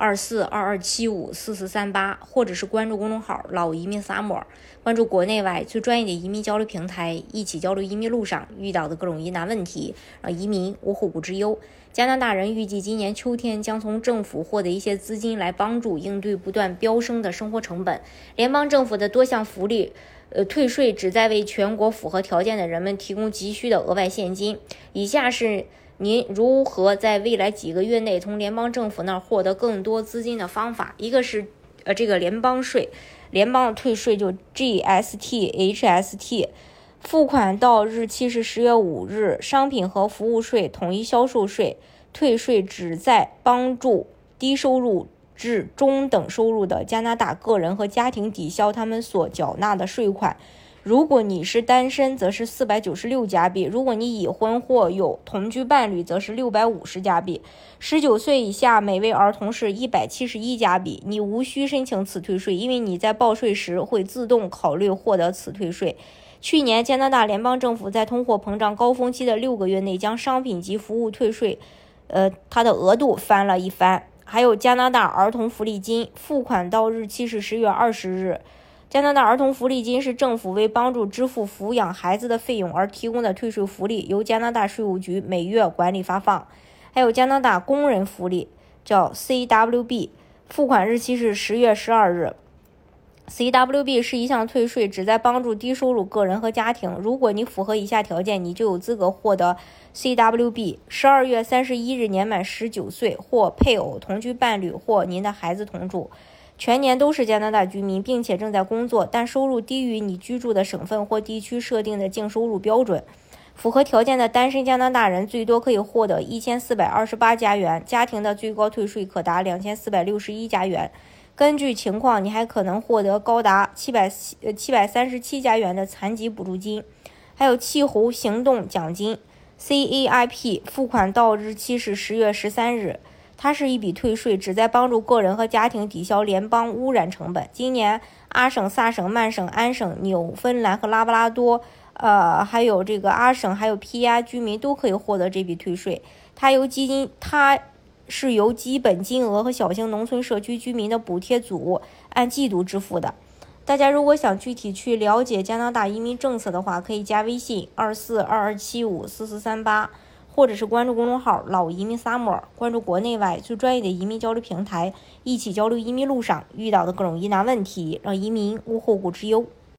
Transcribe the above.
二四二二七五四四三八，或者是关注公众号“老移民 Summer”，关注国内外最专业的移民交流平台，一起交流移民路上遇到的各种疑难问题，让移民无后顾之忧。加拿大人预计今年秋天将从政府获得一些资金来帮助应对不断飙升的生活成本。联邦政府的多项福利，呃，退税旨在为全国符合条件的人们提供急需的额外现金。以下是您如何在未来几个月内从联邦政府那儿获得更多资金的方法。一个是，呃，这个联邦税，联邦的退税就 GST、HST。付款到日期是十月五日。商品和服务税、统一销售税退税旨在帮助低收入至中等收入的加拿大个人和家庭抵消他们所缴纳的税款。如果你是单身，则是四百九十六加币；如果你已婚或有同居伴侣，则是六百五十加币。十九岁以下每位儿童是一百七十一加币。你无需申请此退税，因为你在报税时会自动考虑获得此退税。去年，加拿大联邦政府在通货膨胀高峰期的六个月内，将商品及服务退税，呃，它的额度翻了一番。还有加拿大儿童福利金，付款到日期是十月二十日。加拿大儿童福利金是政府为帮助支付抚养孩子的费用而提供的退税福利，由加拿大税务局每月管理发放。还有加拿大工人福利，叫 CWB，付款日期是十月十二日。CWB 是一项退税，旨在帮助低收入个人和家庭。如果你符合以下条件，你就有资格获得 CWB。十二月三十一日年满十九岁，或配偶、同居伴侣或您的孩子同住，全年都是加拿大居民，并且正在工作，但收入低于你居住的省份或地区设定的净收入标准。符合条件的单身加拿大人最多可以获得一千四百二十八加元，家庭的最高退税可达两千四百六十一加元。根据情况，你还可能获得高达七百七呃七百三十七加元的残疾补助金，还有气候行动奖金 （CAIP）。付款到日期是十月十三日。它是一笔退税，旨在帮助个人和家庭抵消联邦污染成本。今年，阿省、萨省、曼省、安省、纽芬兰和拉布拉多，呃，还有这个阿省还有 PI 居民都可以获得这笔退税。它由基金，它。是由基本金额和小型农村社区居民的补贴组按季度支付的。大家如果想具体去了解加拿大移民政策的话，可以加微信二四二二七五四四三八，或者是关注公众号“老移民 summer”，关注国内外最专业的移民交流平台，一起交流移民路上遇到的各种疑难问题，让移民无后顾之忧。